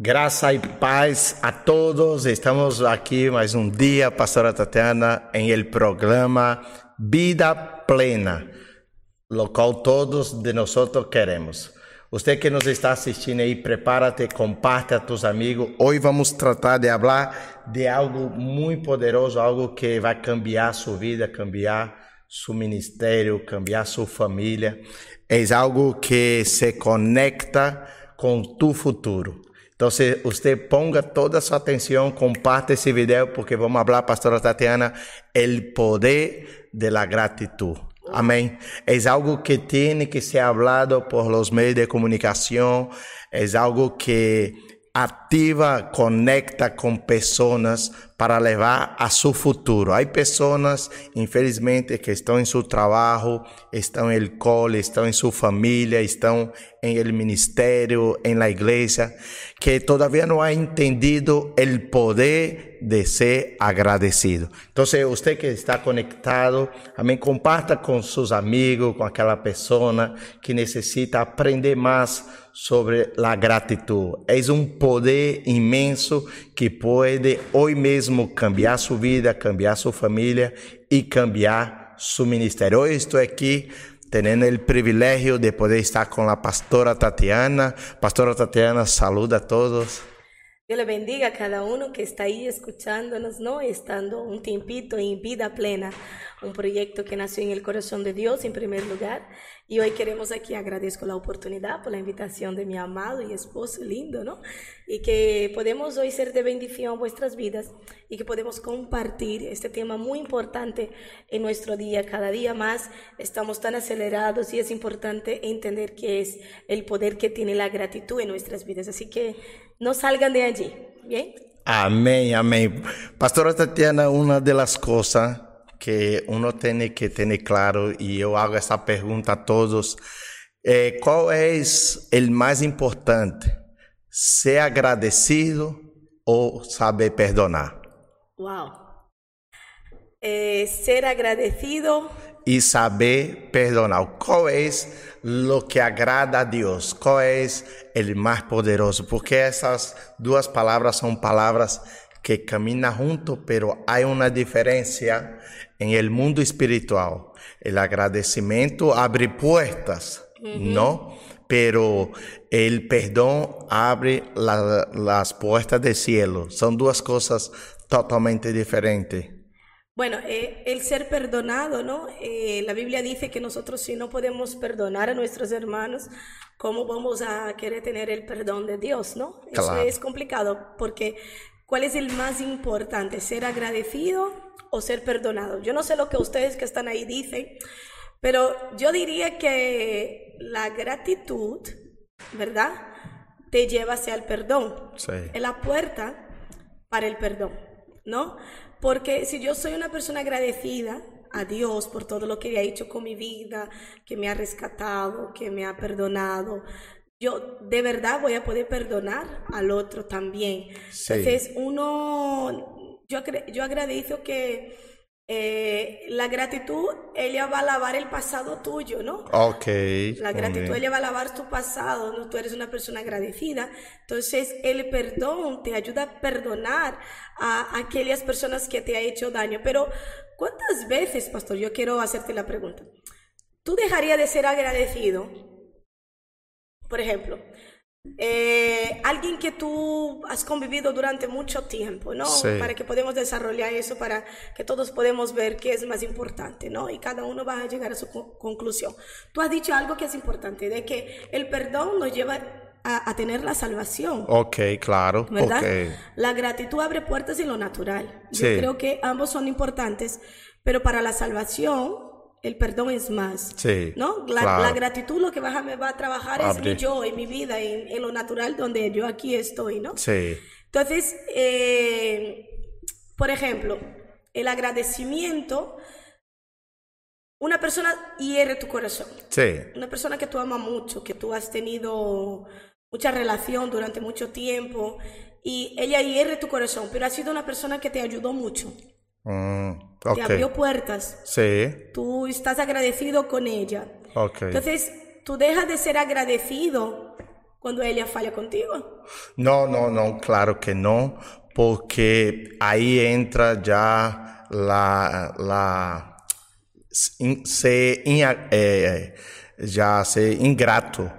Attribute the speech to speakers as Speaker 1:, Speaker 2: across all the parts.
Speaker 1: Graça e paz a todos. Estamos aqui mais um dia, Pastora Tatiana, em el programa Vida Plena, lo qual todos de nós queremos. Você que nos está assistindo aí, prepara-te, comparte a tus amigos. Hoje vamos tratar de falar de algo muito poderoso, algo que vai cambiar sua vida, cambiar seu ministério, cambiar sua família. É algo que se conecta com tu futuro. Então, você ponga toda a sua atenção, comparte esse vídeo, porque vamos falar, pastora Tatiana, o poder de la gratitud. Amém. É algo que tem que ser falado por los meios de comunicação, é algo que ativa, conecta com pessoas para levar a seu futuro. Há pessoas, infelizmente, que estão em seu trabalho, estão em cole, estão em sua família, estão em el ministério, em la igreja, que todavía não ha entendido o poder de ser agradecido. Então, você que está conectado, amém, comparta com seus amigos, com aquela pessoa que necessita aprender mais sobre a gratidão. É um poder imenso que pode hoje mesmo cambiar sua vida, cambiar sua família e cambiar seu ministério. Hoje estou aqui tendo o privilégio de poder estar com a pastora Tatiana. Pastora Tatiana, saluda a todos.
Speaker 2: Le bendiga a cada uno que está ahí escuchándonos, ¿no? Estando un tiempito en vida plena, un proyecto que nació en el corazón de Dios en primer lugar. Y hoy queremos aquí, agradezco la oportunidad por la invitación de mi amado y esposo lindo, ¿no? Y que podemos hoy ser de bendición a vuestras vidas y que podemos compartir este tema muy importante en nuestro día. Cada día más estamos tan acelerados y es importante entender que es el poder que tiene la gratitud en nuestras vidas. Así que no salgan de allí. ¿Bien?
Speaker 1: Amén, amén. Pastora Tatiana, una de las cosas que uno tiene que tener claro, y yo hago esa pregunta a todos, eh, ¿cuál es el más importante? ¿Ser agradecido o saber perdonar?
Speaker 2: Wow. Eh, ser agradecido
Speaker 1: y saber perdonar. ¿Cuál es lo que agrada a Dios? ¿Cuál es el más poderoso? Porque esas dos palabras son palabras que caminan juntos, pero hay una diferencia en el mundo espiritual. El agradecimiento abre puertas, ¿no? Pero el perdón abre la, las puertas del cielo. Son dos cosas totalmente diferentes.
Speaker 2: Bueno, eh, el ser perdonado, ¿no? Eh, la Biblia dice que nosotros si no podemos perdonar a nuestros hermanos, ¿cómo vamos a querer tener el perdón de Dios, ¿no? Eso es complicado porque ¿cuál es el más importante? ¿Ser agradecido o ser perdonado? Yo no sé lo que ustedes que están ahí dicen, pero yo diría que la gratitud, ¿verdad? Te lleva hacia el perdón. Sí. Es la puerta para el perdón, ¿no? Porque si yo soy una persona agradecida a Dios por todo lo que ha hecho con mi vida, que me ha rescatado, que me ha perdonado, yo de verdad voy a poder perdonar al otro también. Entonces, uno, yo, yo agradezco que eh, la gratitud, ella va a lavar el pasado tuyo, ¿no?
Speaker 1: Ok.
Speaker 2: La gratitud, ella va a lavar tu pasado, ¿no? Tú eres una persona agradecida. Entonces, el perdón te ayuda a perdonar a aquellas personas que te ha hecho daño. Pero, ¿cuántas veces, pastor? Yo quiero hacerte la pregunta. ¿Tú dejarías de ser agradecido? Por ejemplo, eh, alguien que tú has convivido durante mucho tiempo, ¿no? Para que podamos desarrollar eso, para que todos podamos ver qué es más importante, ¿no? Y cada uno va a llegar a su conclusión. Tú has dicho algo que es importante, de que el perdón nos lleva a, tener la salvación.
Speaker 1: Ok, claro.
Speaker 2: ¿Verdad? La gratitud abre puertas en lo natural. Yo creo que ambos son importantes, pero para la salvación el perdón es más.
Speaker 1: Sí,
Speaker 2: ¿no? La, gratitud lo que va a, me va a trabajar es mi yo, en mi vida, en, lo natural donde yo aquí estoy, ¿no?
Speaker 1: Sí.
Speaker 2: Entonces, eh, por ejemplo, el agradecimiento, una persona hiere tu corazón.
Speaker 1: Sí.
Speaker 2: Una persona que tú amas mucho, que tú has tenido mucha relación durante mucho tiempo y ella hiere tu corazón, pero ha sido una persona que te ayudó mucho.
Speaker 1: Mm,
Speaker 2: te abrió puertas.
Speaker 1: Sí.
Speaker 2: Tú estás agradecido con ella.
Speaker 1: Okay.
Speaker 2: Entonces, tú dejas de ser agradecido cuando ella falla contigo.
Speaker 1: No, no, no, claro que no, porque ahí entra ya la, la se, eh, ya se ingrato.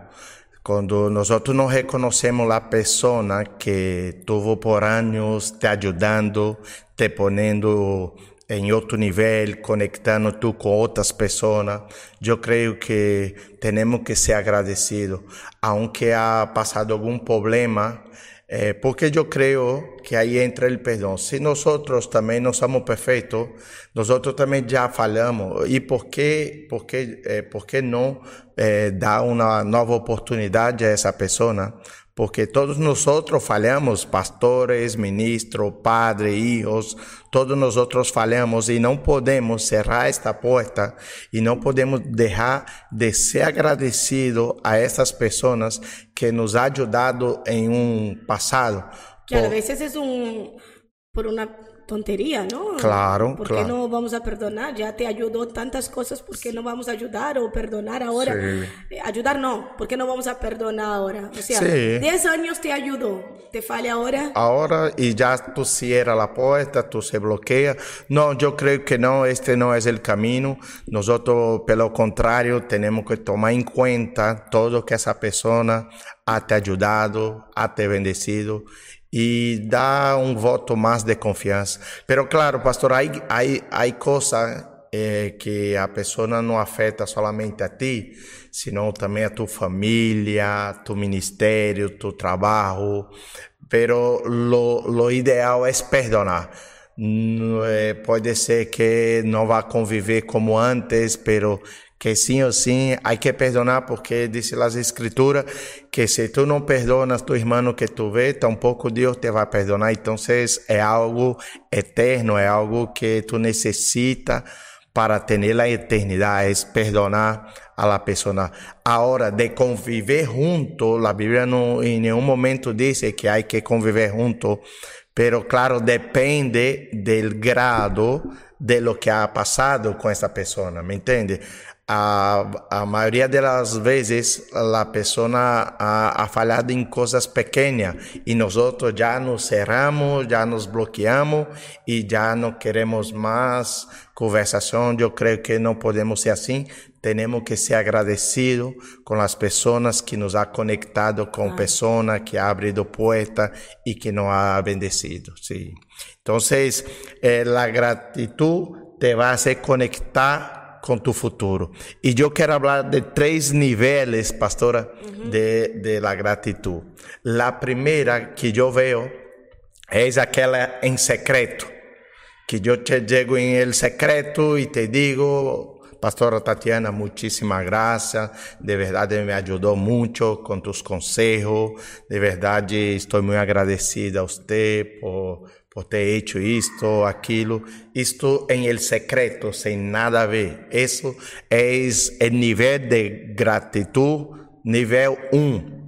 Speaker 1: Cuando nosotros no reconocemos la persona que tuvo por años te ayudando, te poniendo em outro nível, conectando tu com outras pessoas. Eu creio que temos que ser agradecidos, aunque ha passado algum problema, eh, porque eu creio que aí entra o perdão. Se nós também não somos perfeitos, nós também já falhamos. E por que, por que, eh, por que não eh, dar uma nova oportunidade a essa pessoa? Porque todos nosotros fallamos, pastores, ministros, padres, hijos, todos nosotros fallamos y no podemos cerrar esta puerta y no podemos dejar de ser agradecidos a estas personas que nos han ayudado en un pasado.
Speaker 2: Que a veces es un, por una tontería, ¿no?
Speaker 1: Claro,
Speaker 2: ¿Por qué no vamos a perdonar? Ya te ayudó tantas cosas, ¿por qué no vamos a ayudar o perdonar ahora? Eh, ayudar no, ¿por qué no vamos a perdonar ahora? O sea, 10 años te ayudó, ¿te falla ahora?
Speaker 1: Ahora y ya tú cierras la puerta, tú se bloquea. No, yo creo que no, este no es el camino. Nosotros, por lo contrario, tenemos que tomar en cuenta todo que esa persona ha te ayudado, ha te bendecido y da un voto más de confianza. Pero claro, pastor, hay, hay, hay cosas eh, que a persona no afecta solamente a ti, sino también a tu familia, tu ministerio, tu trabajo. Pero lo, lo ideal es perdonar. Eh, puede ser que va a conviver como antes, pero que sim ou sim há que perdonar, porque diz as escrituras que se tu não perdonas tu irmão que tu vê, tampouco Deus te vai perdonar. Então é algo eterno, é algo que tu necessita para ter a eternidade, é perdonar a la persona. Agora, de conviver junto, a Bíblia não em nenhum momento diz que há que conviver junto, pero claro, depende del grado de lo que ha pasado com essa pessoa, ¿me entende? A, a maioria das vezes a pessoa ha, ha falhado em coisas pequenas e nós já nos cerramos, já nos bloqueamos e já não queremos mais conversação. Eu creio que não podemos ser assim. Temos que ser agradecidos com as pessoas que nos ha conectado com ah. pessoas que ha abrido porta e que nos ha bendecido. Sí. Então, eh, a gratitud te vai a conectar con tu futuro. Y yo quiero hablar de tres niveles, pastora, de, de, la gratitud. La primera que yo veo es aquella en secreto, que yo te llego en el secreto y te digo, Pastora Tatiana, muchísimas gracias. De verdad me ayudó mucho con tus consejos. De verdad estoy muy agradecida a usted por por ter hecho isto, aquilo, isto em el secreto, sem nada a ver. Isso é o nível de gratitud nível 1. Um.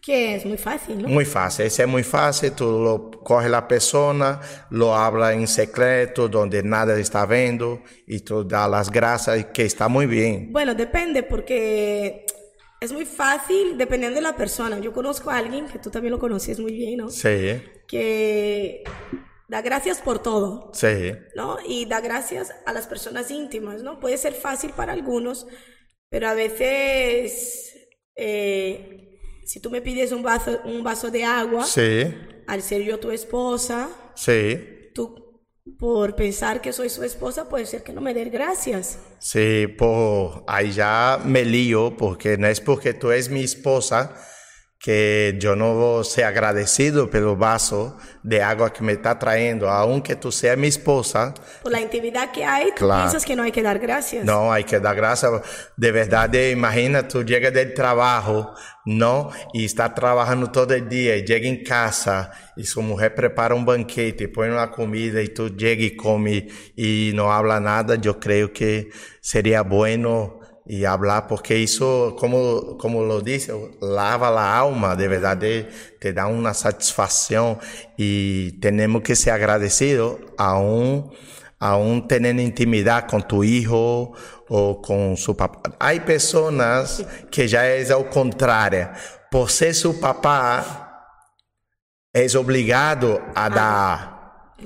Speaker 2: Que é muito fácil, não?
Speaker 1: Muito fácil, esse é muito fácil, tu lo corre a pessoa, lo habla em secreto, onde nada está vendo, e tu dá as graças, que está muito bem.
Speaker 2: Bueno, depende, porque es muy fácil dependiendo de la persona. Yo conozco a alguien que tú también lo conoces muy bien, ¿no?
Speaker 1: Sí.
Speaker 2: Que da gracias por todo.
Speaker 1: Sí.
Speaker 2: ¿No? Y da gracias a las personas íntimas, ¿no? Puede ser fácil para algunos, pero a veces, eh, si tú me pides un vaso, un vaso de agua,
Speaker 1: sí.
Speaker 2: al ser yo tu esposa,
Speaker 1: sí.
Speaker 2: tú por pensar que soy su esposa, puede ser que no me dé gracias.
Speaker 1: Sí, por ahí ya me lío, porque no es porque tú eres mi esposa que yo no ser agradecido pelo vaso de agua que me está trayendo, aunque tú seas mi esposa.
Speaker 2: Por la intimidad que hay, tú claro. piensas que no hay que dar gracias.
Speaker 1: No, hay que dar gracias. De verdad, imagina, tú llegas del trabajo, ¿no? Y está trabajando todo el día y llega en casa y su mujer prepara un banquete, pone una comida y tú llegas y comes y no habla nada. Yo creo que sería bueno y hablar, porque eso, como, como lo dice, lava la alma, de verdad, te da una satisfacción y tenemos que ser agradecidos aún, aún tener intimidad con tu hijo o con su papá. Hay personas que ya es al contrario. por ser su papá, es obligado a dar.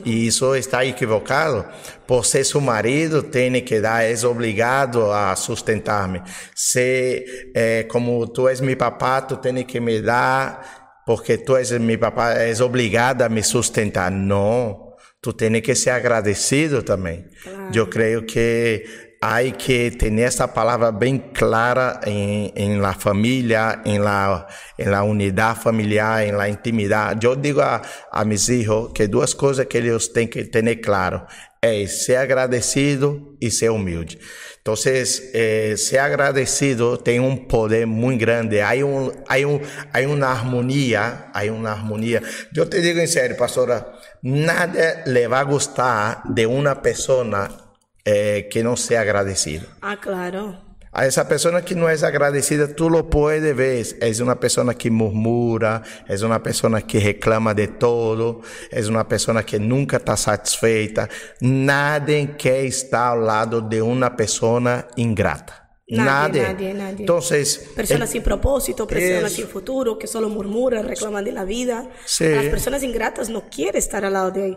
Speaker 1: E isso está equivocado. Por ser seu marido, tem que dar, és obrigado a sustentar-me. Se, é, como tu és meu papá, tu tem que me dar, porque tu és meu papá, és obrigado a me sustentar. Não, tu tem que ser agradecido também. Claro. Eu creio que hay que tener esa palabra bien clara en, en, la familia, en la, en la unidad familiar, en la intimidad. Yo digo a, a mis hijos que dos cosas que ellos tienen que tener claro es ser agradecido y ser humilde. Entonces, eh, ser agradecido tiene un poder muy grande. Hay, un, hay, un, hay una armonía, hay una armonía. Yo te digo en serio, pastora, nada le va a gustar de una persona eh, que no sea agradecido.
Speaker 2: Ah, claro.
Speaker 1: A esa persona que no es agradecida, tú lo puedes ver. Es una persona que murmura, es una persona que reclama de todo, es una persona que nunca está satisfeita. Nadie quiere estar al lado de una persona ingrata. Nadie, nadie, nadie. Entonces,
Speaker 2: personas el, sin propósito, personas sin futuro, que solo murmuran, reclaman de la vida. Sí. Las personas ingratas no quieren estar al lado de,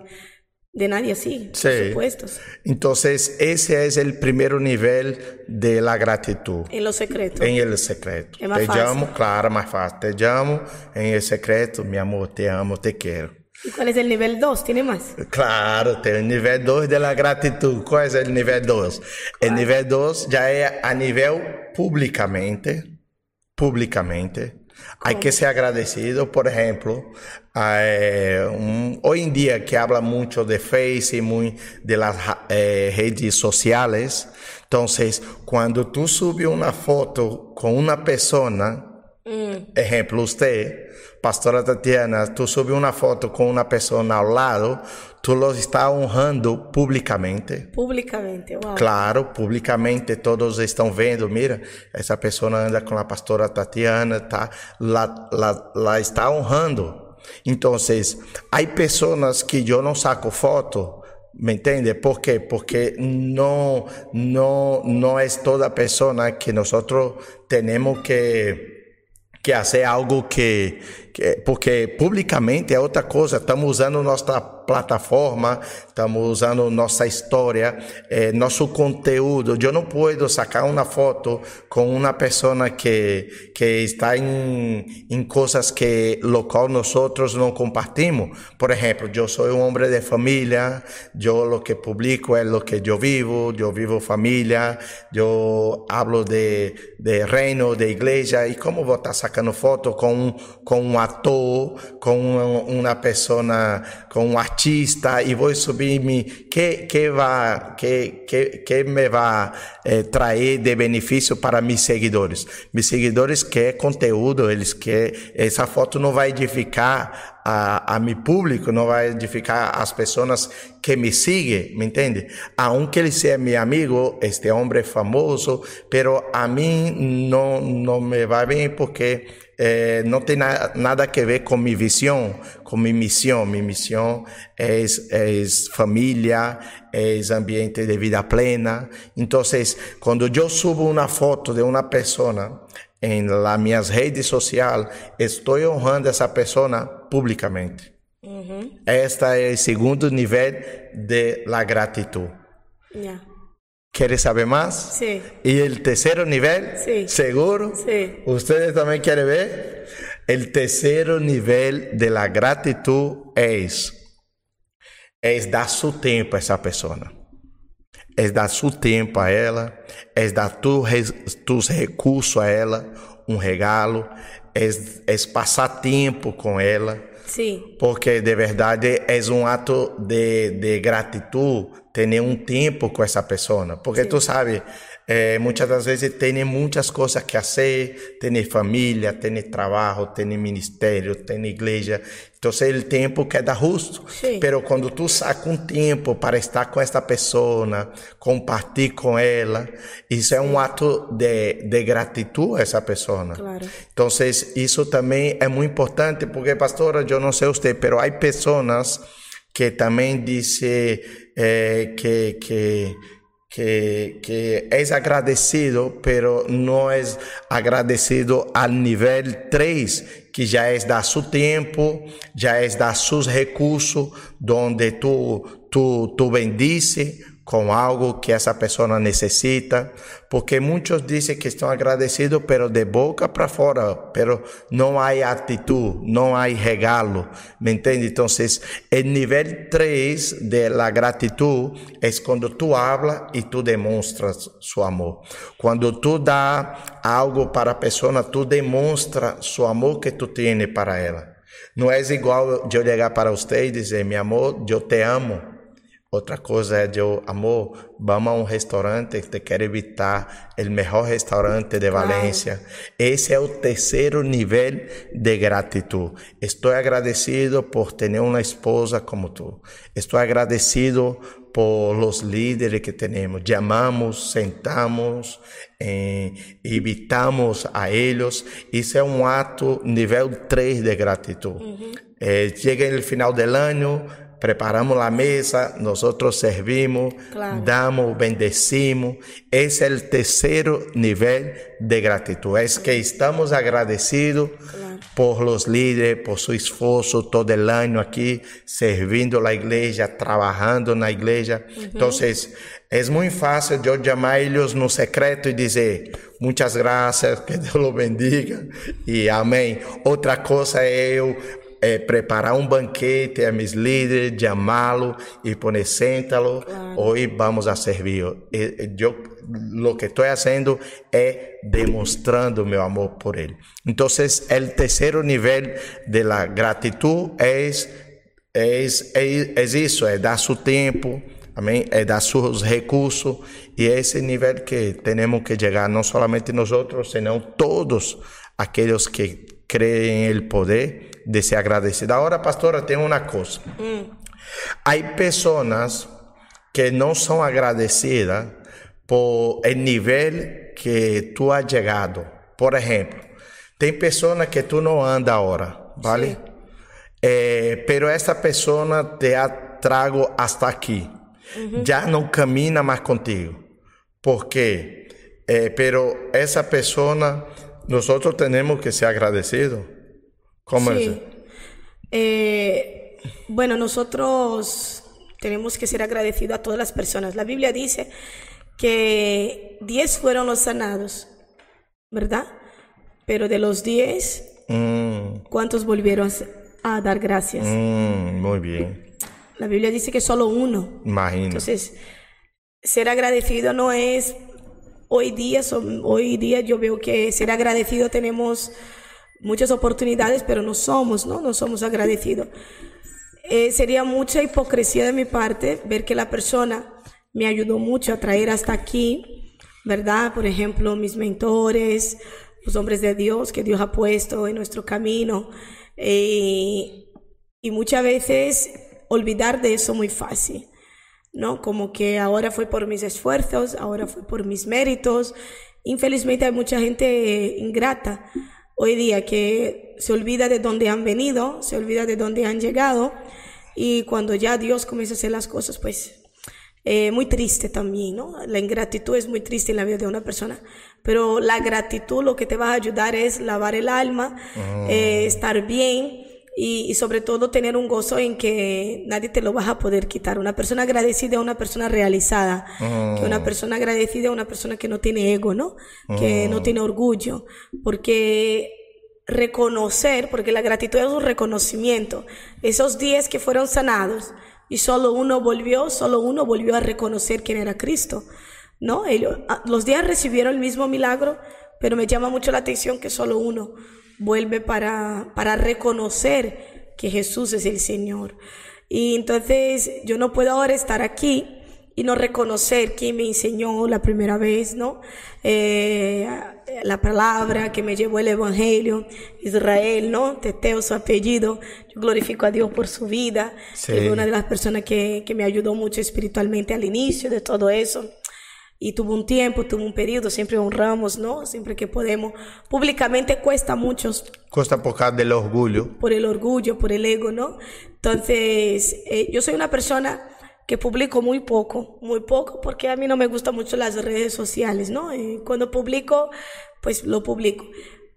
Speaker 2: de nadie así, sí. por supuesto.
Speaker 1: Entonces, ese es el primer nivel de la gratitud.
Speaker 2: En lo secreto.
Speaker 1: En el secreto. Es más te fácil. llamo, claro, más fácil. Te llamo en el secreto, mi amor, te amo, te quiero.
Speaker 2: ¿Y cuál es el nivel 2? ¿Tiene más?
Speaker 1: Claro, tem el nivel 2 de la gratitud. ¿Cuál es el nivel 2? El nivel 2 ya es a nivel públicamente, públicamente, Hay que ser agradecido, por ejemplo, eh, un, hoy en día que habla mucho de Face y muy de las eh, redes sociales. Entonces, cuando tú subes una foto con una persona, mm. ejemplo, usted, Pastora Tatiana, tú subes una foto con una persona al lado, tú lo estás honrando públicamente.
Speaker 2: Públicamente, wow.
Speaker 1: Claro, públicamente todos estão vendo, mira, essa pessoa anda com a pastora Tatiana, tá, la, la, la está honrando. Então, há pessoas que eu não saco foto, ¿Me entiende? ¿Por qué? Porque no, no, no es toda persona que nosotros tenemos que, que hacer algo que, porque publicamente é outra coisa. Estamos usando nossa plataforma, estamos usando nossa história, eh, nosso conteúdo. Eu não posso sacar uma foto com uma pessoa que, que está em, em coisas que local nós não compartimos. Por exemplo, eu sou um homem de família, eu o que publico é o que eu vivo, eu vivo família, eu hablo de, de reino, de igreja, e como vou estar sacando foto com, com um ator, com uma, pessoa, com um artista e vou subir me que que vai que que, que me vai eh, trazer de benefício para meus seguidores. Meus seguidores querem conteúdo, eles querem essa foto não vai edificar a, a mi público, não vai edificar as pessoas que me siguen, ¿me entiende? Aunque ele seja meu amigo, este homem famoso, pero a mim não não me vai bem porque eh, no tiene nada que ver con mi visión, con mi misión. Mi misión es, es familia, es ambiente de vida plena. Entonces, cuando yo subo una foto de una persona en las redes sociales, estoy honrando a esa persona públicamente. Uh-huh. Este es el segundo nivel de la gratitud. Yeah. ¿Quiere saber más?
Speaker 2: Sí.
Speaker 1: ¿Y el tercer nivel?
Speaker 2: Sí.
Speaker 1: ¿Seguro?
Speaker 2: Sí.
Speaker 1: ¿Ustedes también quieren ver? El tercer nivel de la gratitud es, es dar su tiempo a esa persona. Es dar su tiempo a ella, es dar tu, tus recursos a ella, un regalo, es, es pasar tiempo con ella.
Speaker 2: Sí.
Speaker 1: Porque de verdade é um ato de, de gratitud ter um tempo com essa pessoa. Porque sí. tu sabe, eh, muitas das vezes tem muitas coisas que fazer, tem família, tem trabalho, tem ministério, tem igreja. Então, o tempo queda justo.
Speaker 2: Sí.
Speaker 1: Pero quando tu saca um tempo para estar com esta pessoa, compartilhar com ela, isso é um ato de, de gratidão a essa pessoa.
Speaker 2: Claro.
Speaker 1: Então, isso também é muito importante, porque, pastora, eu não sei você, pero há pessoas que também dizem eh, que, que que, que es agradecido, pero no es agradecido al nivel 3, que ya es dar su tiempo, ya es dar sus recursos, donde tú, tú, tú bendices, com algo que essa pessoa necessita, porque muitos dizem que estão agradecidos, pero de boca para fora, pero não há atitude, não há regalo, ¿me entende? Então, o nível 3 de la gratitud é quando tu habla e tu demonstras seu amor. Quando tu dá algo para a pessoa, tu demonstra seu amor que tu tens para ela. Não é igual eu chegar para você e dizer, meu amor, eu te amo. Outra coisa é de eu, amor, vamos a um restaurante, te quero evitar o melhor restaurante de Valência. Claro. Esse é o terceiro nível de gratidão. Estou agradecido por ter uma esposa como tu. Estou agradecido por los líderes que temos. Chamamos, sentamos, eh, invitamos a eles. Isso é um ato nível 3 de gratidão. Uhum. Eh, chega no final do ano preparamos la mesa, nosotros servimos, claro. damos, bendecimos. Es el tercer nivel de gratitud. Es que estamos agradecidos claro. por los líderes, por su esfuerzo todo el año aquí, servindo la iglesia, trabajando en la iglesia. Uh -huh. Entonces, es muy fácil yo llamar a ellos no secreto y decir, muchas gracias, que Dios los bendiga y amén. Otra cosa es yo é, preparar um banquete a mis líderes, chamá-lo e poner séntalo, claro. hoje vamos a servir. Eu, lo que estou fazendo é demonstrando meu amor por ele. Então, o terceiro nível de la gratitud é, é, é, é isso, é dar seu tempo, amém? É dar seus recursos e é esse nível que temos que chegar, não somente nós, senão todos aqueles que creem em poder de ser agradecida. Agora, pastora, tem uma coisa. Hum. Há pessoas que não são agradecidas por o nível que tu has chegado. Por exemplo, tem pessoas que tu não anda agora, ¿vale? Eh, pero essa pessoa te ha trago hasta aqui. Uhum. Já não camina mais contigo. Por quê? Eh, pero essa pessoa, nós temos que ser agradecidos.
Speaker 2: ¿Cómo sí. es? Eh, bueno, nosotros tenemos que ser agradecidos a todas las personas. La Biblia dice que 10 fueron los sanados, ¿verdad? Pero de los 10, mm. ¿cuántos volvieron a dar gracias?
Speaker 1: Mm, muy bien.
Speaker 2: La Biblia dice que solo uno.
Speaker 1: Imagino.
Speaker 2: Entonces, ser agradecido no es hoy día, hoy día yo veo que ser agradecido tenemos muchas oportunidades, pero no somos, ¿no? No somos agradecidos. Eh, sería mucha hipocresía de mi parte ver que la persona me ayudó mucho a traer hasta aquí, ¿verdad? Por ejemplo, mis mentores, los hombres de Dios que Dios ha puesto en nuestro camino. Eh, y muchas veces olvidar de eso muy fácil, ¿no? Como que ahora fue por mis esfuerzos, ahora fue por mis méritos. Infelizmente hay mucha gente ingrata hoy día que se olvida de dónde han venido, se olvida de dónde han llegado y cuando ya Dios comienza a hacer las cosas, pues eh, muy triste también, ¿no? La ingratitud es muy triste en la vida de una persona, pero la gratitud lo que te va a ayudar es lavar el alma, oh. eh, estar bien y, sobre todo tener un gozo en que nadie te lo va a poder quitar. Una persona agradecida es una persona realizada, que una persona agradecida es una persona que no tiene ego, ¿no? Que no oh. tiene orgullo, porque reconocer, porque la gratitud es un reconocimiento. Esos diez que fueron sanados y solo uno volvió, solo uno volvió a reconocer quién era Cristo, ¿no? Ellos, ah, los diez recibieron el mismo milagro, pero me llama mucho la atención que solo uno vuelve para, para reconocer que Jesús es el Señor. Y entonces yo no puedo ahora estar aquí y no reconocer quién me enseñó la primera vez, ¿no? Eh, la palabra que me llevó el Evangelio, Israel, ¿no? Teteo su apellido. Yo glorifico a Dios por su vida. Es una de las personas que, que me ayudó mucho espiritualmente al inicio de todo eso y tuvo un tiempo, tuvo un periodo, siempre honramos, ¿no? Siempre que podemos. Públicamente cuesta mucho.
Speaker 1: Cuesta por causa del orgullo.
Speaker 2: Por el orgullo, por el ego, ¿no? Entonces, eh, yo soy una persona que publico muy poco, muy poco, porque a mí no me gustan mucho las redes sociales, ¿no? Y cuando publico, pues lo publico.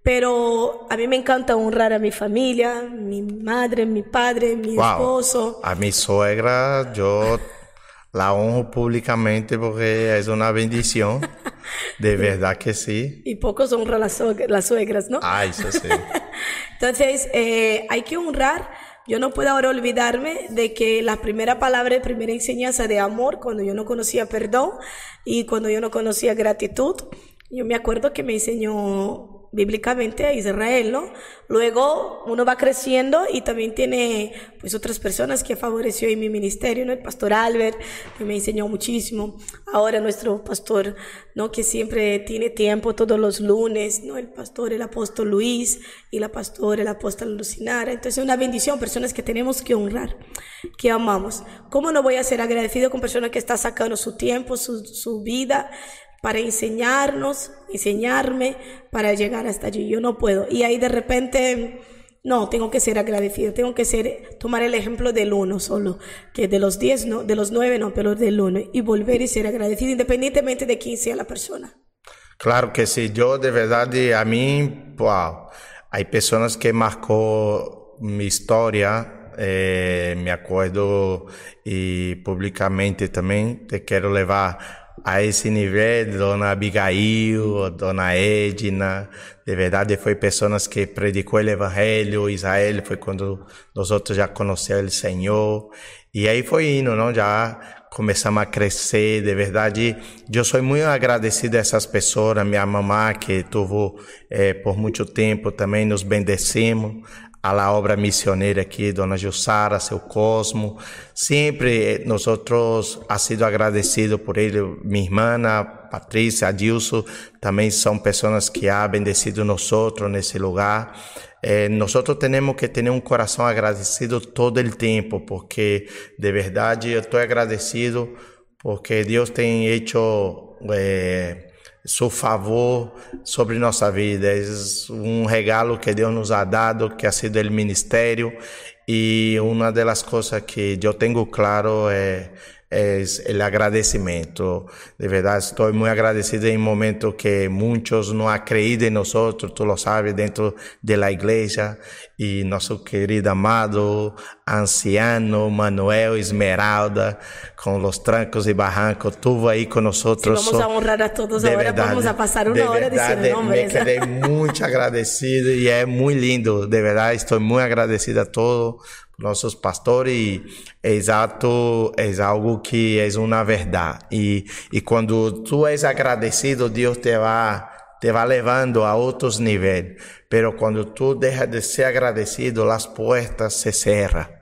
Speaker 2: Pero a mí me encanta honrar a mi familia, mi madre, mi padre, mi esposo.
Speaker 1: A mi suegra yo la honro públicamente porque es una bendición. De verdad que sí.
Speaker 2: Y pocos honran las, las suegras, ¿no?
Speaker 1: Ah, eso sí.
Speaker 2: Entonces, eh, hay que honrar. Yo no puedo ahora olvidarme de que la primera palabra, la primera enseñanza de amor, cuando yo no conocía perdón y cuando yo no conocía gratitud, yo me acuerdo que me enseñó bíblicamente a Israel, ¿no? Luego uno va creciendo y también tiene pues otras personas que favoreció en mi ministerio, ¿no? El pastor Albert, que me enseñó muchísimo. Ahora nuestro pastor, ¿no? Que siempre tiene tiempo todos los lunes, ¿no? El pastor, el apóstol Luis y la pastora, el apóstol Lucinara. Entonces una bendición, personas que tenemos que honrar, que amamos. ¿Cómo no voy a ser agradecido con personas que están sacando su tiempo, su, su vida? Para enseñarnos, enseñarme para llegar hasta allí. Yo no puedo. Y ahí de repente, no, tengo que ser agradecido, tengo que ser, tomar el ejemplo del uno solo, que de los diez no, de los nueve no, pero del uno, y volver y ser agradecido independientemente de quién sea la persona.
Speaker 1: Claro que sí, yo de verdad, a mí, wow, hay personas que marcó mi historia, eh, me acuerdo y públicamente también te quiero llevar a esse nível, Dona Abigail, Dona Edna, de verdade foi pessoas que predicou o evangelho, Israel foi quando nós outros já conhecemos o Senhor, e aí foi indo, não? Já começamos a crescer, de verdade. Eu sou muito agradecido a essas pessoas, minha mamãe que tuvo eh, por muito tempo também nos bendecemos, a la obra misionera aqui, Dona Jussara, seu Cosmo. Sempre nós outros ha sido agradecido por ele, minha irmã Patrícia, Adilson, também são pessoas que ha bendecido nós outros nesse lugar. Eh, nós temos que ter um coração agradecido todo o tempo, porque de verdade eu estou agradecido porque Deus tem hecho eh, seu favor sobre nossa vida. É um regalo que Deus nos ha dado, que ha sido o ministério. E uma das coisas que eu tenho claro é es el agradecimiento. De verdad, estoy muy agradecido en un momento que muchos no han creído en nosotros, tú lo sabes, dentro de la iglesia. Y nuestro querido amado anciano Manuel Esmeralda, con los trancos y barrancos, estuvo ahí con nosotros.
Speaker 2: Sí, vamos a honrar a todos de ahora, verdad, vamos a pasar una hora verdad, diciendo nombres.
Speaker 1: Me quedé muy agradecido y es muy lindo, de verdad, estoy muy agradecido a todos nossos pastores é exato é algo que é uma verdade. E, e quando tu és agradecido Deus te vai te vai levando a outros níveis. Pero quando tu deixa de ser agradecido as portas se cerram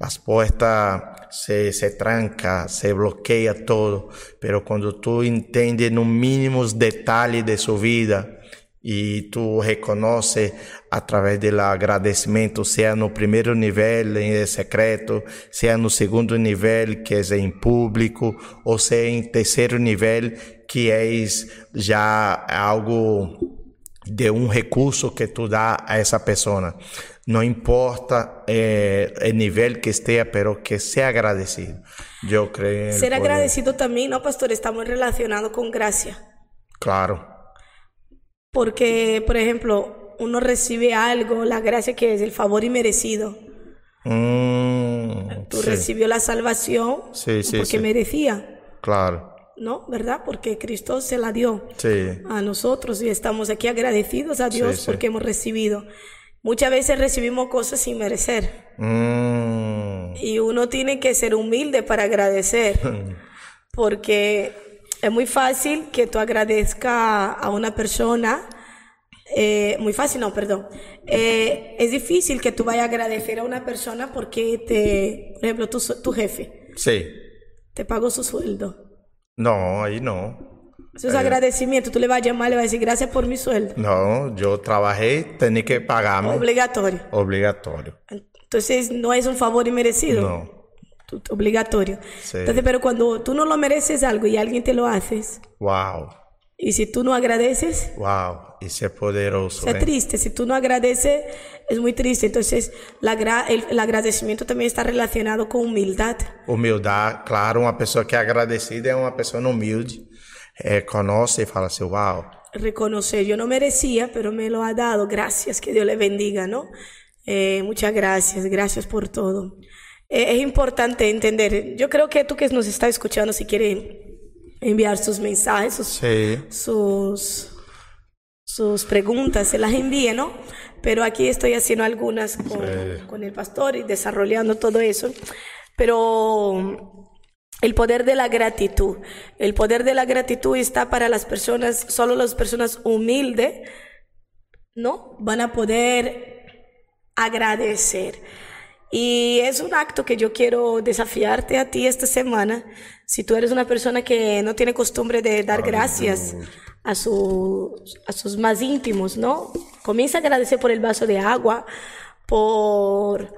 Speaker 1: as portas se, se tranca, se bloqueia todo, pero quando tu entende no mínimos detalhes de sua vida, e tu reconhece através do agradecimento, seja no primeiro nível em secreto, seja no segundo nível que é em público, ou seja em terceiro nível que é já algo de um recurso que tu dá a essa pessoa. Não importa eh, o nível que esteja, pero que seja agradecido. Eu creio.
Speaker 2: Ser agradecido também, não, pastor, está muito relacionado com graça.
Speaker 1: Claro.
Speaker 2: Porque, por ejemplo, uno recibe algo, la gracia que es el favor inmerecido.
Speaker 1: Mm,
Speaker 2: Tú recibió la salvación porque merecía.
Speaker 1: Claro.
Speaker 2: ¿No? ¿Verdad? Porque Cristo se la dio a nosotros y estamos aquí agradecidos a Dios porque hemos recibido. Muchas veces recibimos cosas sin merecer.
Speaker 1: Mm.
Speaker 2: Y uno tiene que ser humilde para agradecer. porque es muy fácil que tú agradezca a una persona. Eh, muy fácil, no, perdón. Eh, es difícil que tú vayas a agradecer a una persona porque te, por ejemplo, tu, tu jefe.
Speaker 1: Sí.
Speaker 2: Te pagó su sueldo.
Speaker 1: No, ahí no.
Speaker 2: Eso es agradecimiento. Tú le vas a llamar, le vas a decir gracias por mi sueldo.
Speaker 1: No, yo trabajé, tenía que pagarme.
Speaker 2: Obligatorio.
Speaker 1: Obligatorio.
Speaker 2: Entonces, no es un favor inmerecido.
Speaker 1: No
Speaker 2: obligatorio. Entonces, pero cuando tú no lo mereces algo y alguien te lo haces,
Speaker 1: wow.
Speaker 2: Y si tú no agradeces...
Speaker 1: Wow, eso es poderoso.
Speaker 2: Es triste, si tú no agradeces, es muy triste. Entonces, la el, el, agradecimiento también está relacionado con humildad.
Speaker 1: Humildad, claro, una persona que es agradecida es una persona humilde. Eh, conoce y fala así, wow.
Speaker 2: Reconocer, yo no merecía, pero me lo ha dado. Gracias, que Dios le bendiga, ¿no? Eh, muchas gracias, gracias por todo. Eh, es importante entender, yo creo que tú que nos está escuchando, si quiere enviar sus mensajes, sus, sus, preguntas, se las envíe, ¿no? Pero aquí estoy haciendo algunas con, el pastor y desarrollando todo eso. Pero el poder de la gratitud, el poder de la gratitud está para las personas, solo las personas humildes, ¿no? Van a poder agradecer. Y es un acto que yo quiero desafiarte a ti esta semana. Si tú eres una persona que no tiene costumbre de dar gracias a, sus, a sus más íntimos, ¿no? Comienza a agradecer por el vaso de agua, por,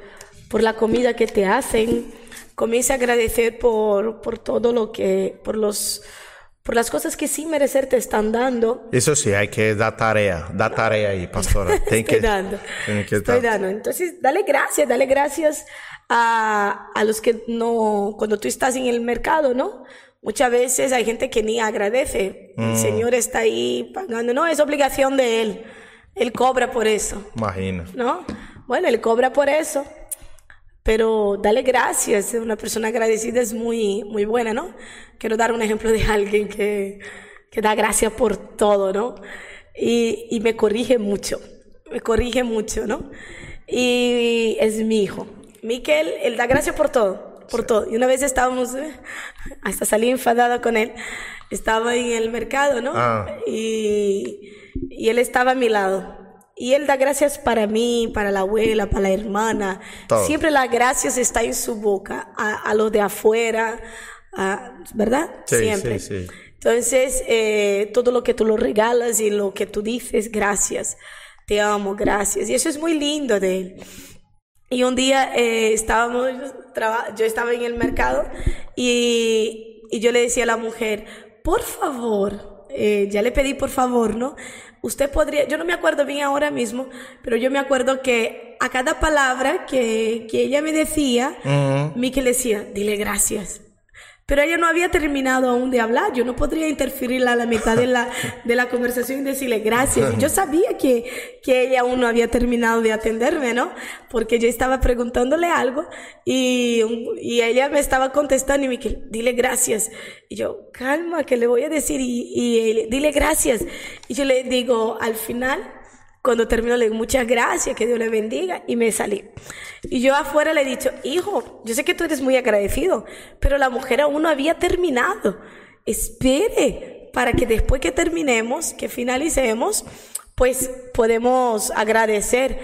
Speaker 2: por la comida que te hacen. Comienza a agradecer por, por todo lo que, por los por las cosas que sin merecer te están dando.
Speaker 1: Eso sí, hay que dar tarea, dar tarea ahí, pastora.
Speaker 2: Estoy
Speaker 1: que,
Speaker 2: dando. Que Estoy dando. Entonces, dale gracias, dale gracias a, a los que no, cuando tú estás en el mercado, ¿no? Muchas veces hay gente que ni agradece. El mm. Señor está ahí pagando. No, es obligación de Él. Él cobra por eso.
Speaker 1: Imagina.
Speaker 2: ¿No? Bueno, Él cobra por eso. Pero dale gracias, una persona agradecida es muy, muy buena, ¿no? Quiero dar un ejemplo de alguien que, que da gracias por todo, ¿no? Y, y me corrige mucho, me corrige mucho, ¿no? Y es mi hijo. Miquel, él da gracias por todo, por todo. Y una vez estábamos, eh, hasta salí enfadada con él, estaba en el mercado, ¿no? Ah. Y, y él estaba a mi lado. Y Él da gracias para mí, para la abuela, para la hermana. Siempre las gracias está en su boca, a, a los de afuera, ¿verdad? Siempre. Sí, sí. Entonces, eh, todo lo que tú lo regalas y lo que tú dices, gracias. Te amo, gracias. Y eso es muy lindo de Él. Y un día eh, estábamos, yo estaba en el mercado y, y, yo le decía a la mujer, por favor, eh, ya le pedí por favor, ¿no? usted podría, yo no me acuerdo bien ahora mismo, pero yo me acuerdo que a cada palabra que, que ella me decía, uh le decía, dile gracias. Pero ella no había terminado aún de hablar. Yo no podría interferir a la mitad de la, de la conversación y decirle gracias. yo sabía que, que ella aún no había terminado de atenderme, ¿no? Porque yo estaba preguntándole algo y, y ella me estaba contestando y me dijo, dile gracias. Y yo, calma, que le voy a decir y, y dile gracias. Y yo le digo, al final, cuando terminó, le digo, muchas gracias, que Dios le bendiga, y me salí. Y yo afuera le he dicho, hijo, yo sé que tú eres muy agradecido, pero la mujer aún no había terminado. Espere para que después que terminemos, que finalicemos, pues podemos agradecer.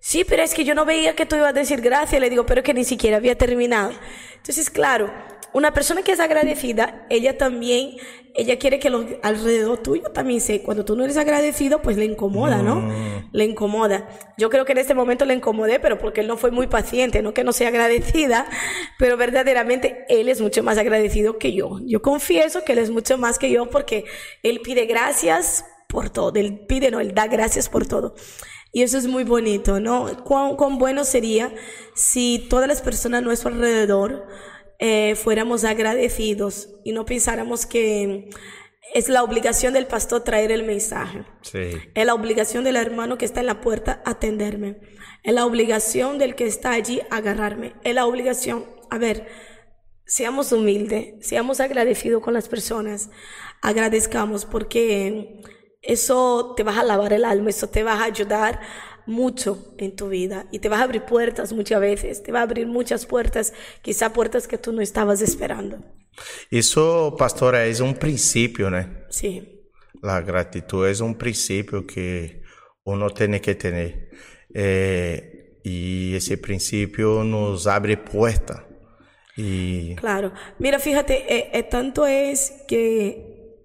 Speaker 2: Sí, pero es que yo no veía que tú ibas a decir gracias. Le digo, pero que ni siquiera había terminado. Entonces, claro, una persona que es agradecida, ella también, ella quiere que los alrededor tuyo también se, cuando tú no eres agradecido, pues le incomoda, ¿no? Le incomoda. Yo creo que en este momento le incomodé, pero porque él no fue muy paciente, no que no sea agradecida, pero verdaderamente él es mucho más agradecido que yo. Yo confieso que él es mucho más que yo porque él pide gracias por todo, él pide, no, él da gracias por todo. Y eso es muy bonito, ¿no? Cuán, cuán bueno sería si todas las personas a nuestro alrededor eh, fuéramos agradecidos y no pensáramos que es la obligación del pastor traer el mensaje. Es la obligación del hermano que está en la puerta atenderme. Es la obligación del que está allí agarrarme. Es la obligación. A ver, seamos humildes, seamos agradecidos con las personas. Agradezcamos porque eso te va a lavar el alma, eso te va a ayudar mucho en tu vida y te vas a abrir puertas muchas veces, te va a abrir muchas puertas, quizá puertas que tú no estabas esperando.
Speaker 1: Eso, pastora, es un principio, ¿no?
Speaker 2: Sí.
Speaker 1: La gratitud es un principio que uno tiene que tener. Eh, y ese principio nos abre puertas. Y...
Speaker 2: Claro. Mira, fíjate, eh, eh, tanto es que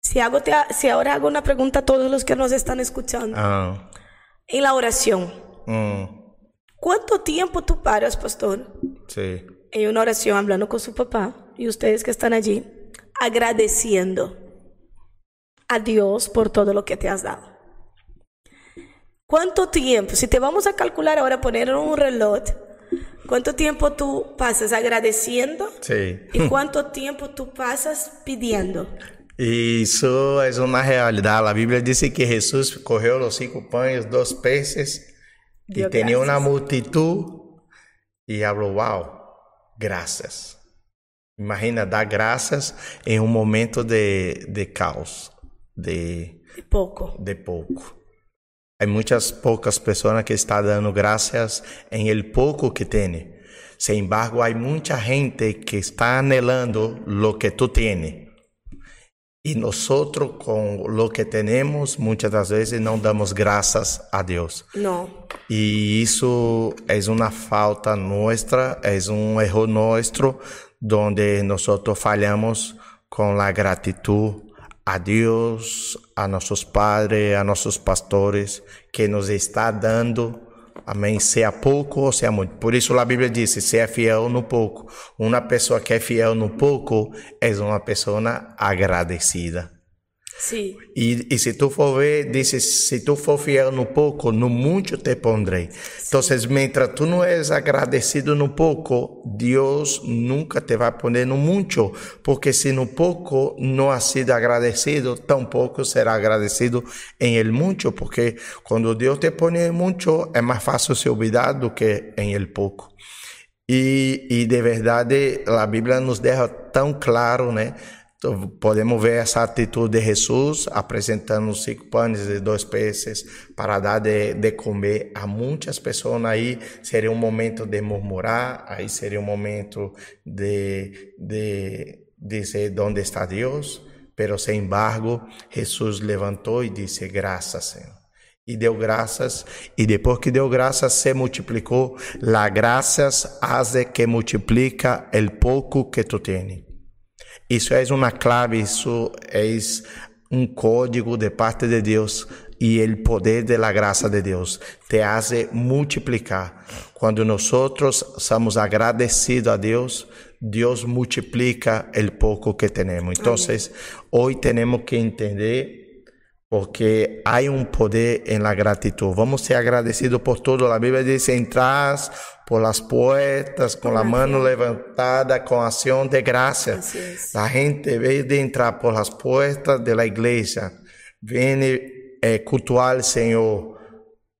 Speaker 2: si, hago te, si ahora hago una pregunta a todos los que nos están escuchando. Ah en la oración. Mm. ¿Cuánto tiempo tú paras, pastor?
Speaker 1: Sí.
Speaker 2: En una oración hablando con su papá y ustedes que están allí, agradeciendo. a Dios por todo lo que te has dado. ¿Cuánto tiempo? Si te vamos a calcular ahora, poner un reloj, ¿cuánto tiempo tú pasas agradeciendo?
Speaker 1: Sí.
Speaker 2: ¿Y cuánto tiempo tú pasas pidiendo?
Speaker 1: Isso é uma realidade. A Bíblia diz que Jesus correu os cinco pães, dois peixes, e tinha uma multitud, e falou: Uau, graças. Imagina dar graças em um momento de, de caos, de,
Speaker 2: de pouco.
Speaker 1: De pouco. Há muitas poucas pessoas que estão dando graças em el pouco que tem. Sin embargo, há muita gente que está anelando lo que tu tienes. Y nosotros con lo que tenemos muchas das veces no damos gracias a Dios.
Speaker 2: No.
Speaker 1: Y eso es una falta nuestra, es un error nuestro donde nosotros fallamos con la gratitud a Dios, a nuestros padres, a nuestros pastores que nos está dando Amém? Seja pouco ou seja muito. Por isso a Bíblia diz: seja fiel no pouco. Uma pessoa que é fiel no pouco é uma pessoa agradecida.
Speaker 2: Sim.
Speaker 1: E, e se tu for ver, se tu for fiel no pouco, no muito te pondrei. Então, mientras tu não és agradecido no pouco, Deus nunca te vai poner no muito. Porque se no pouco não has sido agradecido, tampouco será agradecido em el muito. Porque quando Deus te põe em muito, é mais fácil se olvidar do que em el pouco. E, e de verdade, a Bíblia nos deixa tão claro, né? podemos ver essa atitude de Jesus apresentando cinco pães e dois peixes para dar de, de, comer a muitas pessoas. Aí seria um momento de murmurar, aí seria um momento de, de dizer onde está Deus. Pero, sem embargo, Jesus levantou e disse: Graças, Senhor. E deu graças, e depois que deu graças, se multiplicou. La graças hace que multiplica el pouco que tu tens. Isso é uma clave, isso é um código de parte de Deus e o poder da graça de Deus te hace multiplicar. Quando nós somos agradecidos a Deus, Deus multiplica o pouco que temos. Então, hoje temos que entender porque há um poder em la gratitud. Vamos ser agradecidos por tudo. A Bíblia diz: entrar por las puertas com a mão levantada, com ação de graça. A gente, vem de entrar por las puertas de la igreja, vem eh, cultuar o Senhor,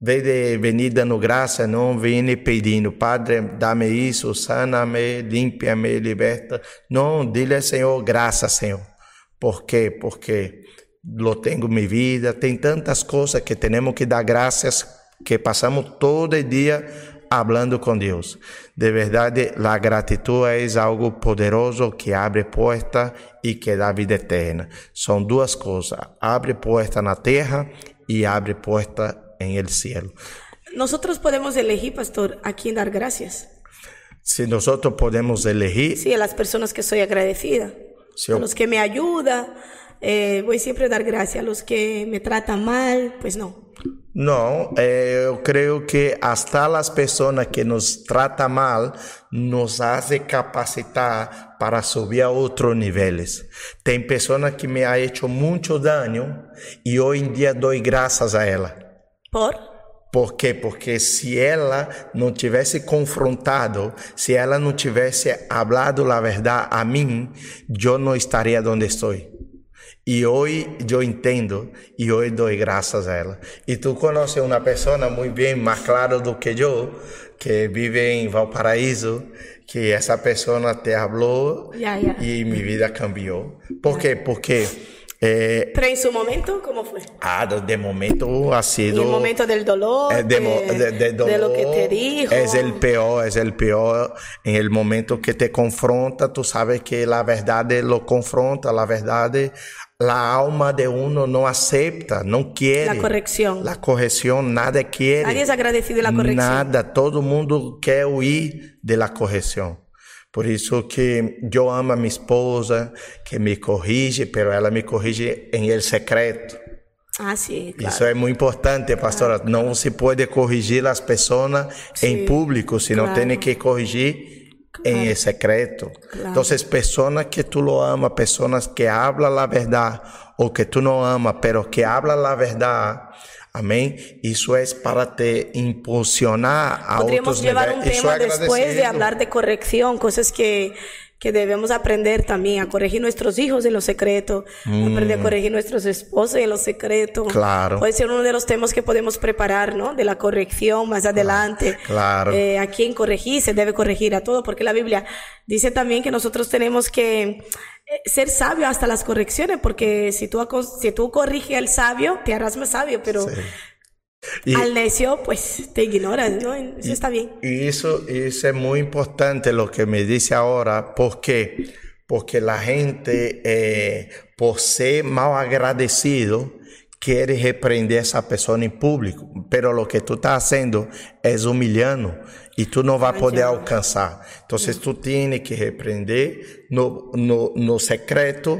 Speaker 1: vem de venir dando graça, não vem pedindo, Padre, dá-me isso, sana-me, limpa-me, liberta. Não, dile Senhor, graça, Senhor. Por quê? Porque lo tenho em minha vida, tem tantas coisas que temos que dar graças que passamos todo o dia hablando com Deus. De verdade, a gratitud é algo poderoso que abre porta e que dá vida eterna. São duas coisas: abre porta na terra e abre porta em el cielo.
Speaker 2: Nós podemos elegir, pastor, a quem dar graças.
Speaker 1: Se nós podemos elegir.
Speaker 2: Sí, a las personas que soy agradecida. Sí, a los que me ayudan eh, voy siempre a dar gracias a los que me tratan mal, pues no.
Speaker 1: No, eh, eu creio que hasta as pessoas que nos tratam mal nos hace capacitar para subir a outros níveis. Tem pessoas que me ha hecho muito dano e hoje em dia dou graças a ela.
Speaker 2: Por?
Speaker 1: Por quê? Porque se ela não tivesse confrontado, se ela não tivesse falado a verdade a mim, eu não estaria onde estou. E hoje eu entendo e hoje dou graças a ela. E tu conheces uma pessoa muito bem, mais claro do que eu, que vive em Valparaíso, que essa pessoa te falou
Speaker 2: yeah, yeah.
Speaker 1: e minha vida cambiou. Por quê? Porque
Speaker 2: Eh, Pero en su momento, ¿cómo fue?
Speaker 1: Ah, de momento ha sido...
Speaker 2: En el momento del dolor,
Speaker 1: eh, de, de, de, dolor,
Speaker 2: de, lo que te dijo.
Speaker 1: Es el peor, es el peor. En el momento que te confronta, tú sabes que la verdad lo confronta, la verdad la alma de uno no acepta, no quiere.
Speaker 2: La corrección.
Speaker 1: La corrección, nada quiere.
Speaker 2: Nadie es agradecido de la corrección.
Speaker 1: Nada, todo mundo quer huir de la corrección. Por isso que eu amo a minha esposa, que me corrige, pero ela me corrige em el secreto.
Speaker 2: Ah, sim, claro.
Speaker 1: Isso é muito importante, pastora. Claro. Não se pode corrigir as pessoas em público, senão claro. tem que corrigir en el secreto. Entonces, personas que tú lo amas, personas que hablan la verdad o que tú no amas, pero que hablan la verdad, amén. Eso es para te impulsionar a
Speaker 2: Podríamos llevar un tema después de hablar de corrección, cosas que que debemos aprender también a corregir nuestros hijos en lo secreto, aprender a mm. corregir nuestros esposos en lo secreto.
Speaker 1: Claro.
Speaker 2: Puede ser uno de los temas que podemos preparar, ¿no? De la corrección más adelante.
Speaker 1: Claro.
Speaker 2: Eh, a quién corregir, se debe corregir a todo, porque la Biblia dice también que nosotros tenemos que eh, ser sabios hasta las correcciones, porque si tú, si tú corriges al sabio, te harás más sabio, pero al necio, pues te ignoras, ¿no? Eso está bien.
Speaker 1: Y eso, eso es muy importante lo que me dice ahora, porque porque la gente, eh, por ser mal agradecido, quiere reprender a esa persona en público, pero lo que tú estás haciendo es humillando y tú no vas a poder alcanzar. Entonces tú tienes que reprender no, no, no secreto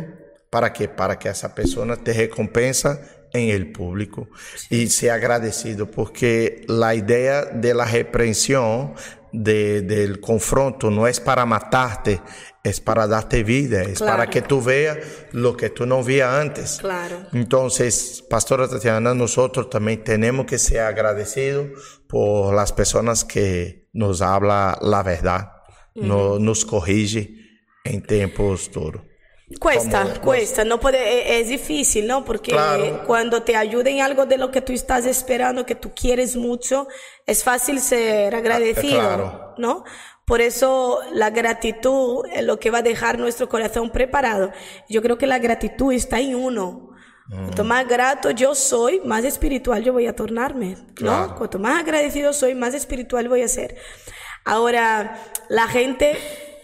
Speaker 1: para que para que esa persona te recompensa en el público y sea agradecido, porque la idea de la reprensión, de, del confronto, no es para matarte, es para darte vida, es para que tú veas lo que tú no veías antes.
Speaker 2: Claro.
Speaker 1: Entonces, Pastora Tatiana, nosotros también tenemos que ser agradecidos por las personas que nos hablan la verdad, no, nos corrige en tiempos duros.
Speaker 2: Cuesta, cuesta, no puede, e, es, difícil, ¿no? Porque cuando te ayuden algo de lo que tú estás esperando, que tú quieres mucho, es fácil ser agradecido, ¿no? Por eso la gratitud es lo que va a dejar nuestro corazón preparado. Yo creo que la gratitud está en uno. Cuanto más grato yo soy, más espiritual yo voy a tornarme, ¿no? Cuanto más agradecido soy, más espiritual voy a ser. Ahora, la gente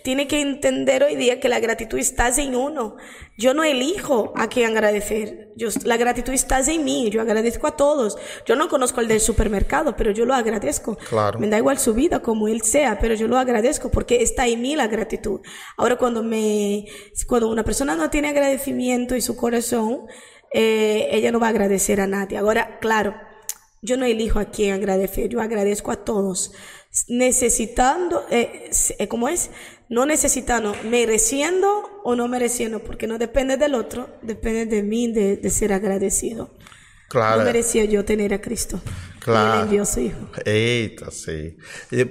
Speaker 2: tiene que entender hoy día que la gratitud está en uno. Yo no elijo a quién agradecer. Yo, la gratitud está en mí. Yo agradezco a todos. Yo no conozco al del supermercado, pero yo lo agradezco.
Speaker 1: Claro.
Speaker 2: Me da igual su vida, como él sea, pero yo lo agradezco porque está en mí la gratitud. Ahora, cuando me, cuando una persona no tiene agradecimiento en su corazón, eh, ella no va a agradecer a nadie. Ahora, claro, yo no elijo a quién agradecer. Yo agradezco a todos necesitando, eh, eh, ¿cómo es? No necesitando, mereciendo o no mereciendo, porque no depende del otro, depende de mí de, ser agradecido.
Speaker 1: Claro.
Speaker 2: No merecía yo tener a Cristo.
Speaker 1: Claro.
Speaker 2: Él envió su Hijo.
Speaker 1: Eita, sí.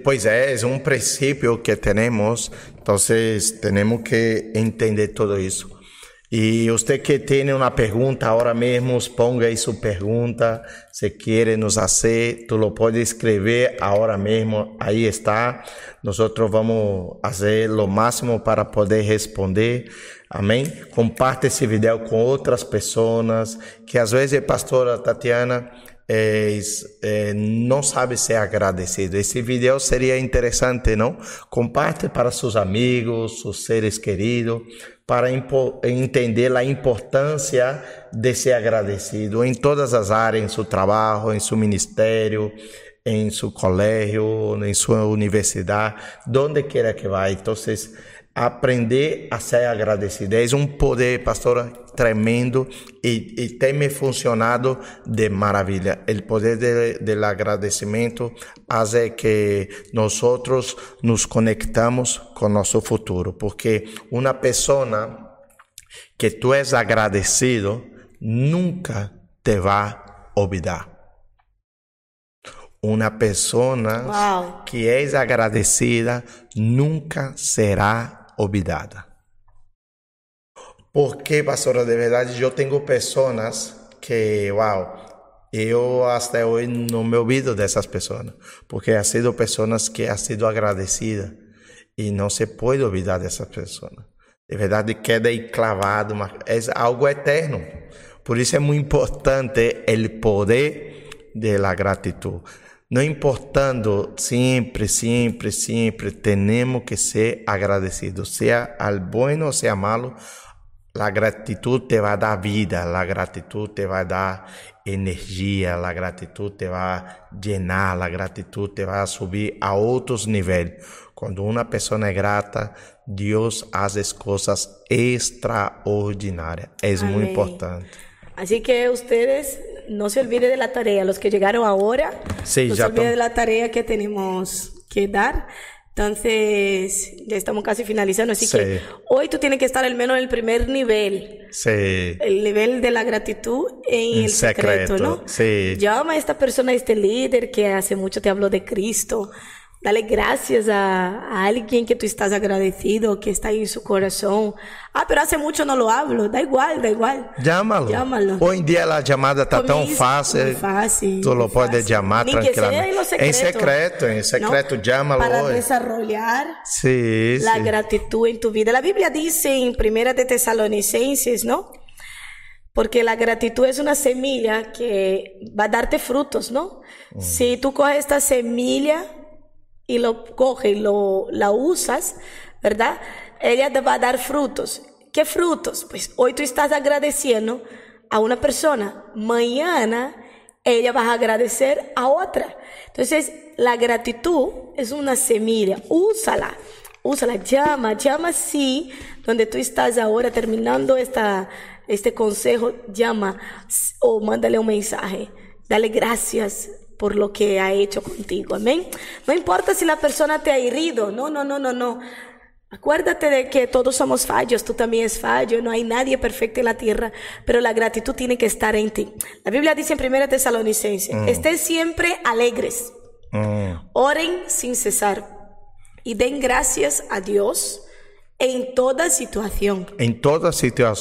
Speaker 1: Pues es un principio que tenemos, entonces tenemos que entender todo eso. Y usted que tiene una pregunta ahora mismo, ponga ahí su pregunta. Si quiere nos hacer, tú lo puedes escribir ahora mismo. Ahí está. Nosotros vamos a hacer lo máximo para poder responder. Amém? Comparte esse vídeo com outras pessoas que a pastora Tatiana é, é, não sabe ser agradecido. Esse vídeo seria interessante, não? Comparte para seus amigos, seus seres queridos para entender a importância de ser agradecido em todas as áreas, em seu trabalho, em seu ministério, em seu colégio, em sua universidade, donde quiera que vá. Então, aprender a ser agradecido. É um poder, pastora, tremendo e, e tem me funcionado de maravilha. O poder do agradecimento faz que nós nos conectamos com nosso futuro, porque uma pessoa que tu és agradecido nunca te vai olvidar. Uma pessoa que és agradecida nunca será olvidada. Porque, pastora, de verdade, eu tenho pessoas que, uau, eu até hoje não me olvido dessas pessoas, porque ha sido pessoas que ha sido agradecida e não se pode olvidar dessas pessoas. De verdade, queda aí clavado, é algo eterno. Por isso é muito importante o poder da gratidão. Não importando sempre, sempre, sempre, temos que ser agradecidos, seja al bueno ou seja malo. A gratidão te vai dar vida, a gratidão te vai dar energia, a gratidão te vai llenar, a gratidão te vai subir a outros níveis. Quando uma pessoa é grata, Deus faz coisas extraordinárias. É muito importante.
Speaker 2: Assim que vocês no se olvide de la tarea. Los que llegaron ahora,
Speaker 1: sí,
Speaker 2: no se olvide de la tarea que tenemos que dar. Entonces, ya estamos casi finalizando, así que hoy tú tienes que estar al menos en el primer nivel.
Speaker 1: Sí.
Speaker 2: El nivel de la gratitud en el secreto, ¿no?
Speaker 1: Sí.
Speaker 2: Llama a esta persona, a este líder que hace mucho te habló de Cristo. Dale gracias a, alguien que tú estás agradecido, que está en su corazón. Ah, pero hace mucho no lo hablo. Da igual, da igual.
Speaker 1: Llámalo.
Speaker 2: Llámalo.
Speaker 1: Hoy en día la llamada está tan fácil.
Speaker 2: Fácil.
Speaker 1: Tú lo puedes llamar tranquilamente.
Speaker 2: en,
Speaker 1: secreto. En secreto, llámalo
Speaker 2: Para desarrollar
Speaker 1: sí,
Speaker 2: la gratitud en tu vida. La Biblia dice en Primera de Tesalonicenses, ¿no? Porque la gratitud es una semilla que va a darte frutos, ¿no? Mm. Si tú coges esta semilla y lo coges y lo, la usas, ¿verdad? Ella te va a dar frutos. ¿Qué frutos? Pues hoy tú estás agradeciendo a una persona, mañana ella va a agradecer a otra. Entonces, la gratitud es una semilla, úsala, úsala, llama, llama sí, donde tú estás ahora terminando esta, este consejo, llama o mándale un mensaje, dale gracias, por lo que ha hecho contigo. Amén. No importa si la persona te ha herido. No, no, no, no, no. Acuérdate de que todos somos fallos, tú también es fallo, no hay nadie perfecto en la tierra, pero la gratitud tiene que estar en ti. La Biblia dice en 1 Tesalonicenses, mm. estén siempre alegres, mm. oren sin cesar y den gracias a Dios en toda situación.
Speaker 1: En toda situación.